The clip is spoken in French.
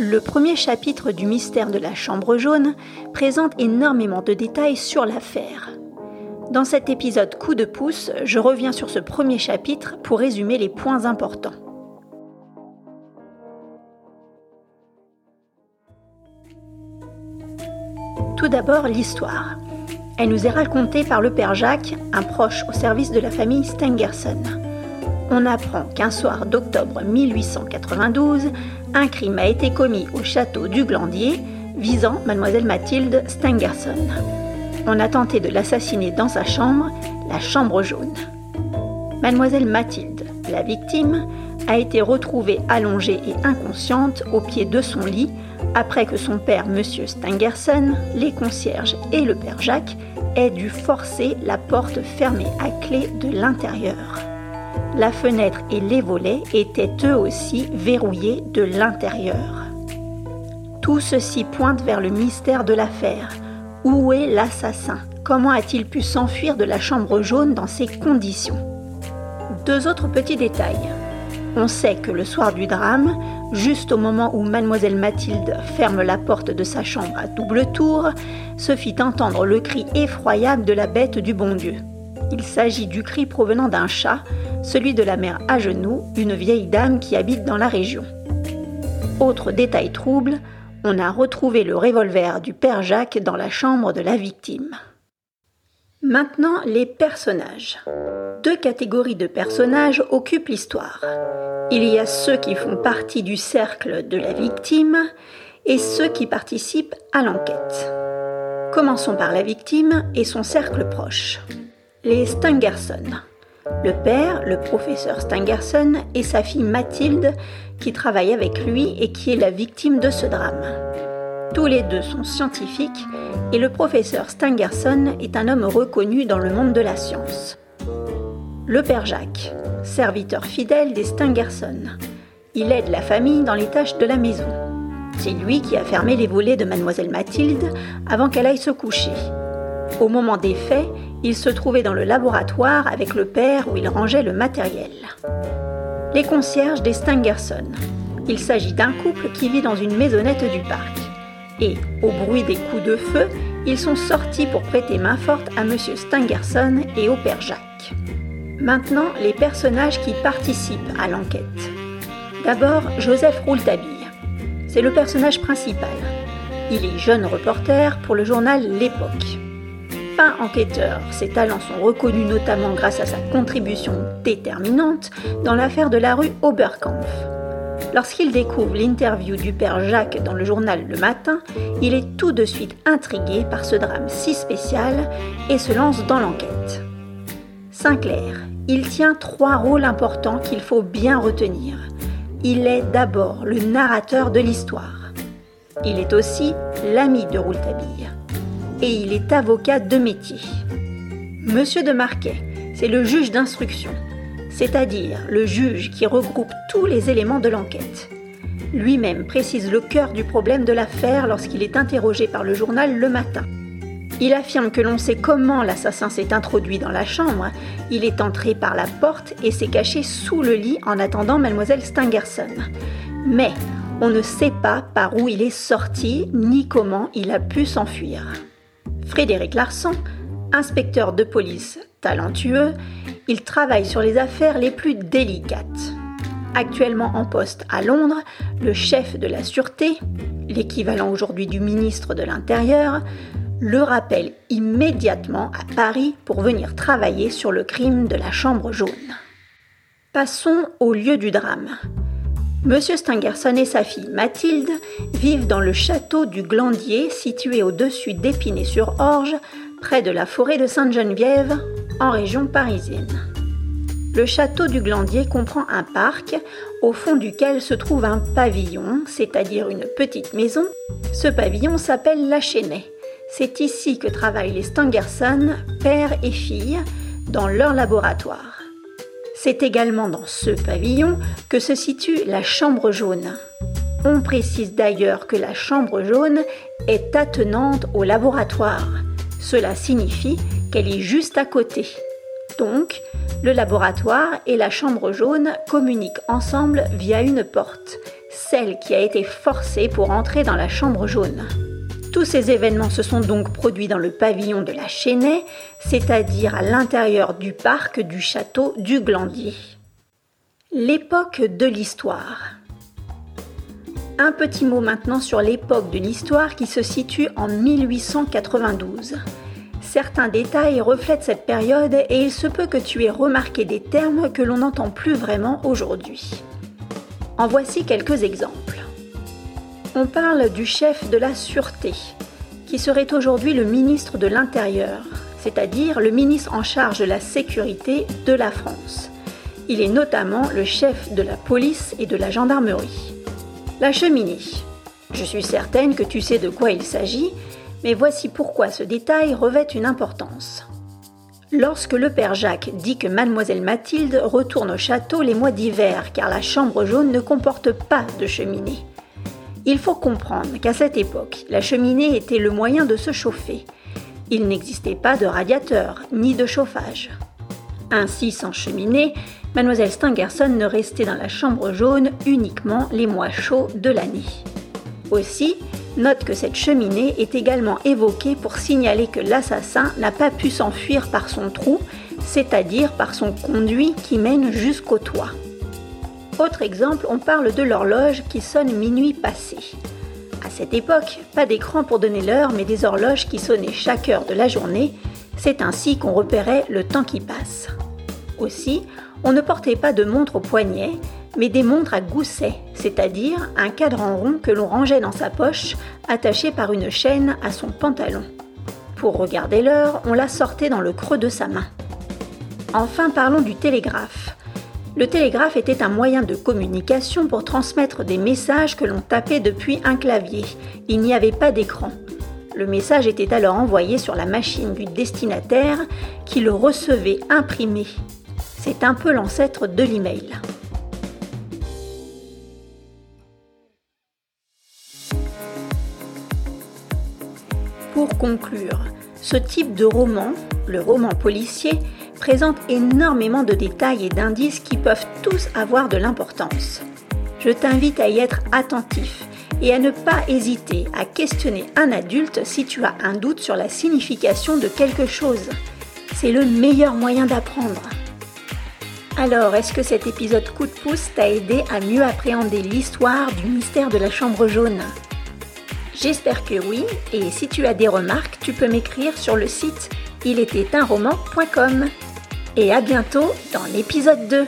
Le premier chapitre du mystère de la Chambre jaune présente énormément de détails sur l'affaire. Dans cet épisode coup de pouce, je reviens sur ce premier chapitre pour résumer les points importants. Tout d'abord, l'histoire. Elle nous est racontée par le père Jacques, un proche au service de la famille Stengerson. On apprend qu'un soir d'octobre 1892, un crime a été commis au château du Glandier visant mademoiselle Mathilde Stengerson. On a tenté de l'assassiner dans sa chambre, la chambre jaune. Mademoiselle Mathilde, la victime, a été retrouvée allongée et inconsciente au pied de son lit après que son père, M. Stangerson, les concierges et le père Jacques aient dû forcer la porte fermée à clé de l'intérieur. La fenêtre et les volets étaient eux aussi verrouillés de l'intérieur. Tout ceci pointe vers le mystère de l'affaire. Où est l'assassin? Comment a-t-il pu s'enfuir de la chambre jaune dans ces conditions? Deux autres petits détails. On sait que le soir du drame, juste au moment où mademoiselle Mathilde ferme la porte de sa chambre à double tour, se fit entendre le cri effroyable de la bête du bon Dieu. Il s'agit du cri provenant d'un chat, celui de la mère à genoux, une vieille dame qui habite dans la région. Autre détail trouble, on a retrouvé le revolver du père Jacques dans la chambre de la victime. Maintenant, les personnages. Deux catégories de personnages occupent l'histoire. Il y a ceux qui font partie du cercle de la victime et ceux qui participent à l'enquête. Commençons par la victime et son cercle proche. Les Stangerson. Le père, le professeur Stangerson, et sa fille Mathilde, qui travaille avec lui et qui est la victime de ce drame. Tous les deux sont scientifiques et le professeur Stangerson est un homme reconnu dans le monde de la science. Le père Jacques, serviteur fidèle des Stangerson. Il aide la famille dans les tâches de la maison. C'est lui qui a fermé les volets de mademoiselle Mathilde avant qu'elle aille se coucher. Au moment des faits, il se trouvait dans le laboratoire avec le père où il rangeait le matériel. Les concierges des Stangerson. Il s'agit d'un couple qui vit dans une maisonnette du parc. Et, au bruit des coups de feu, ils sont sortis pour prêter main forte à M. Stangerson et au père Jacques. Maintenant, les personnages qui participent à l'enquête. D'abord, Joseph Rouletabille. C'est le personnage principal. Il est jeune reporter pour le journal L'Époque enquêteur. Ses talents sont reconnus notamment grâce à sa contribution déterminante dans l'affaire de la rue Oberkampf. Lorsqu'il découvre l'interview du père Jacques dans le journal Le Matin, il est tout de suite intrigué par ce drame si spécial et se lance dans l'enquête. Sinclair, il tient trois rôles importants qu'il faut bien retenir. Il est d'abord le narrateur de l'histoire. Il est aussi l'ami de Rouletabille et il est avocat de métier. Monsieur de Marquet, c'est le juge d'instruction, c'est-à-dire le juge qui regroupe tous les éléments de l'enquête. Lui-même précise le cœur du problème de l'affaire lorsqu'il est interrogé par le journal Le Matin. Il affirme que l'on sait comment l'assassin s'est introduit dans la chambre. Il est entré par la porte et s'est caché sous le lit en attendant mademoiselle Stangerson. Mais on ne sait pas par où il est sorti ni comment il a pu s'enfuir. Frédéric Larsan, inspecteur de police talentueux, il travaille sur les affaires les plus délicates. Actuellement en poste à Londres, le chef de la sûreté, l'équivalent aujourd'hui du ministre de l'Intérieur, le rappelle immédiatement à Paris pour venir travailler sur le crime de la chambre jaune. Passons au lieu du drame. Monsieur Stangerson et sa fille Mathilde vivent dans le château du Glandier situé au-dessus d'Épinay-sur-Orge, près de la forêt de Sainte-Geneviève, en région parisienne. Le château du Glandier comprend un parc au fond duquel se trouve un pavillon, c'est-à-dire une petite maison. Ce pavillon s'appelle la Chênaie. C'est ici que travaillent les Stangerson, père et fille, dans leur laboratoire. C'est également dans ce pavillon que se situe la chambre jaune. On précise d'ailleurs que la chambre jaune est attenante au laboratoire. Cela signifie qu'elle est juste à côté. Donc, le laboratoire et la chambre jaune communiquent ensemble via une porte. celle qui a été forcée pour entrer dans la chambre jaune. Tous ces événements se sont donc produits dans le pavillon de la Chênaie, c'est-à-dire à, l'intérieur du parc du château du Glandier. L'époque de l'histoire. Un petit mot maintenant sur l'époque de l'histoire qui se situe en 1892. Certains détails reflètent cette période et il se peut que tu aies remarqué des termes que l'on n'entend plus vraiment aujourd'hui. En voici quelques exemples. On parle du chef de la sûreté, qui serait aujourd'hui le ministre de l'Intérieur, c'est-à-dire le ministre en charge de la sécurité de la France. Il est notamment le chef de la police et de la gendarmerie. La cheminée. Je suis certaine que tu sais de quoi il s'agit, mais voici pourquoi ce détail revêt une importance. Lorsque le père Jacques dit que mademoiselle Mathilde retourne au château les mois d'hiver car la chambre jaune ne comporte pas de cheminée. Il faut comprendre qu'à cette époque, la cheminée était le moyen de se chauffer. Il n'existait pas de radiateur ni de chauffage. Ainsi, sans cheminée, mademoiselle Stangerson ne restait dans la chambre jaune uniquement les mois chauds de l'année. Aussi, Note que cette cheminée est également évoquée pour signaler que l'assassin n'a pas pu s'enfuir par son trou, c'est-à-dire par son conduit qui mène jusqu'au toit. Autre exemple, on parle de l'horloge qui sonne minuit passé. À cette époque, pas d'écran pour donner l'heure, mais des horloges qui sonnaient chaque heure de la journée. C'est ainsi qu'on repérait le temps qui passe. Aussi, on ne portait pas de montre au poignet, mais des montres à gousset, c'est-à-dire un cadran rond que l'on rangeait dans sa poche, attaché par une chaîne à son pantalon. Pour regarder l'heure, on la sortait dans le creux de sa main. Enfin, parlons du télégraphe. Le télégraphe était un moyen de communication pour transmettre des messages que l'on tapait depuis un clavier. Il n'y avait pas d'écran. Le message était alors envoyé sur la machine du destinataire qui le recevait imprimé. C'est un peu l'ancêtre de l'email. Pour conclure, ce type de roman, le roman policier, présente énormément de détails et d'indices qui peuvent tous avoir de l'importance. Je t'invite à y être attentif et à ne pas hésiter à questionner un adulte si tu as un doute sur la signification de quelque chose. C'est le meilleur moyen d'apprendre. Alors, est-ce que cet épisode coup de pouce t'a aidé à mieux appréhender l'histoire du mystère de la chambre jaune? J'espère que oui, et si tu as des remarques, tu peux m'écrire sur le site il était un roman.com. Et à bientôt dans l'épisode 2.